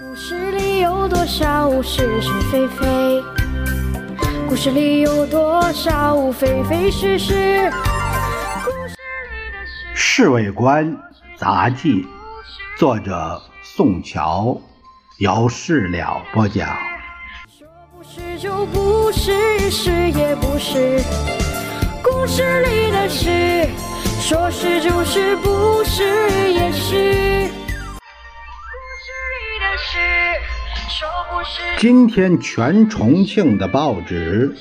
故事里有多少是是非非？故事里有多少非非是是？故事里的。《侍卫官杂技》，作者宋乔，由事了播讲。说不是就不是，是也不是。故事里的事，说是就是，不是。今天全重庆的报纸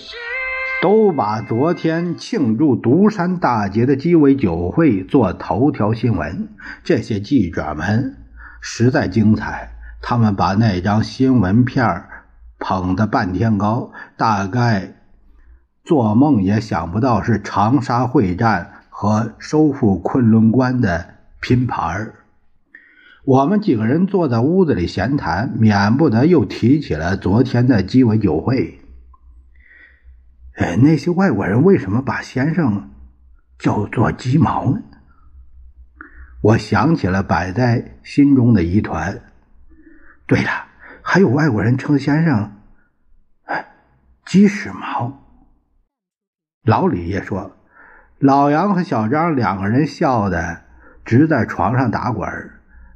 都把昨天庆祝独山大捷的鸡尾酒会做头条新闻。这些记者们实在精彩，他们把那张新闻片捧得半天高，大概做梦也想不到是长沙会战和收复昆仑关的拼盘儿。我们几个人坐在屋子里闲谈，免不得又提起了昨天的鸡尾酒会。哎，那些外国人为什么把先生叫做鸡毛呢？我想起了摆在心中的疑团。对了，还有外国人称先生，哎，鸡屎毛。老李也说，老杨和小张两个人笑的直在床上打滚。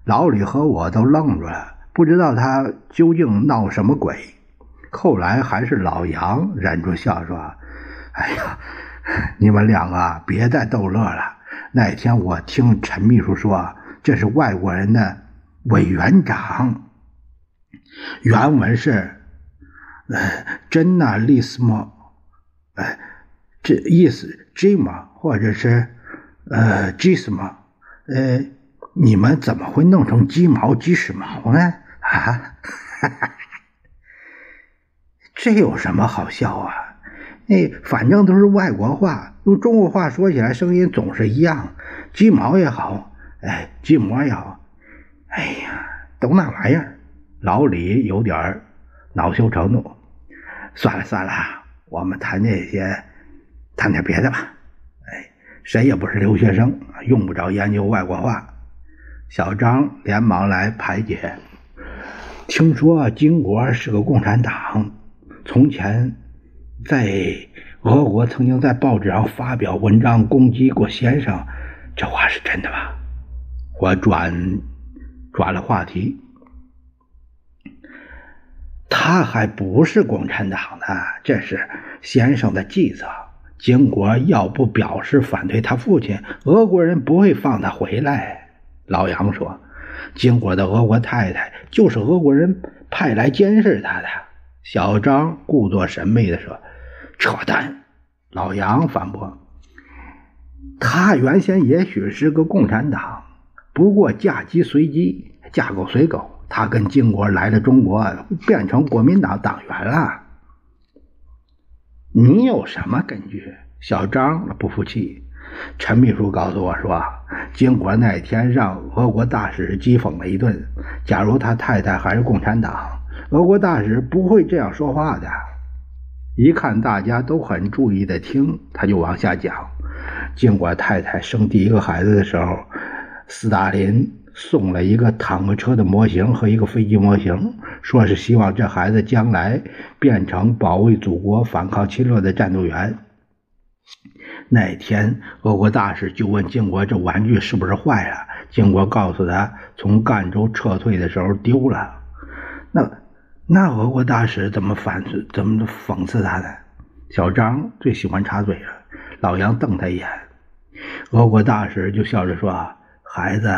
老李和我都愣住了，不知道他究竟闹什么鬼。后来还是老杨忍住笑说：“哎呀，你们两个别再逗乐了。那天我听陈秘书说，这是外国人的委员长。原文是，呃，真纳利斯莫，呃，这意思 Jim 或者是呃 Gism，呃。”你们怎么会弄成鸡毛鸡屎毛呢？啊，这有什么好笑啊？那反正都是外国话，用中国话说起来声音总是一样。鸡毛也好，哎，鸡毛也好，哎呀，都那玩意儿。老李有点恼羞成怒。算了算了，我们谈这些，谈点别的吧。哎，谁也不是留学生，用不着研究外国话。小张连忙来排解。听说金国是个共产党，从前在俄国曾经在报纸上发表文章攻击过先生，这话是真的吧？我转转了话题。他还不是共产党呢，这是先生的计策。金国要不表示反对他父亲，俄国人不会放他回来。老杨说：“金国的俄国太太就是俄国人派来监视他的。”小张故作神秘地说：“扯淡！”老杨反驳：“他原先也许是个共产党，不过嫁鸡随鸡，嫁狗随狗。他跟金国来了中国，变成国民党党员了。”你有什么根据？小张不服气。陈秘书告诉我说，金国那天让俄国大使讥讽了一顿。假如他太太还是共产党，俄国大使不会这样说话的。一看大家都很注意的听，他就往下讲。金国太太生第一个孩子的时候，斯大林送了一个坦克车的模型和一个飞机模型，说是希望这孩子将来变成保卫祖国、反抗侵略的战斗员。那天，俄国大使就问金国：“这玩具是不是坏了？”金国告诉他：“从赣州撤退的时候丢了。”那那俄国大使怎么反怎么讽刺他呢？小张最喜欢插嘴了。老杨瞪他一眼，俄国大使就笑着说：“孩子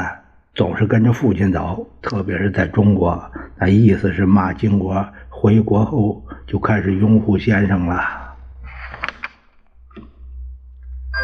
总是跟着父亲走，特别是在中国。”那意思是骂金国回国后就开始拥护先生了。